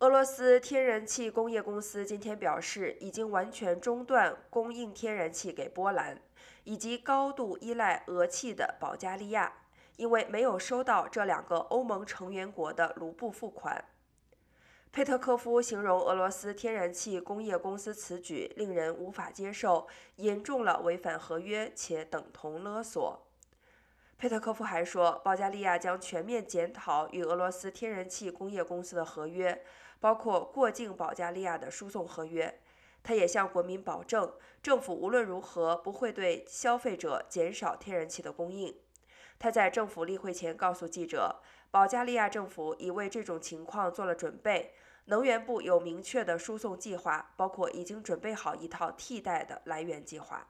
俄罗斯天然气工业公司今天表示，已经完全中断供应天然气给波兰以及高度依赖俄气的保加利亚，因为没有收到这两个欧盟成员国的卢布付款。佩特科夫形容俄罗斯天然气工业公司此举令人无法接受，严重了违反合约且等同勒索。佩特科夫还说，保加利亚将全面检讨与俄罗斯天然气工业公司的合约。包括过境保加利亚的输送合约，他也向国民保证，政府无论如何不会对消费者减少天然气的供应。他在政府例会前告诉记者，保加利亚政府已为这种情况做了准备，能源部有明确的输送计划，包括已经准备好一套替代的来源计划。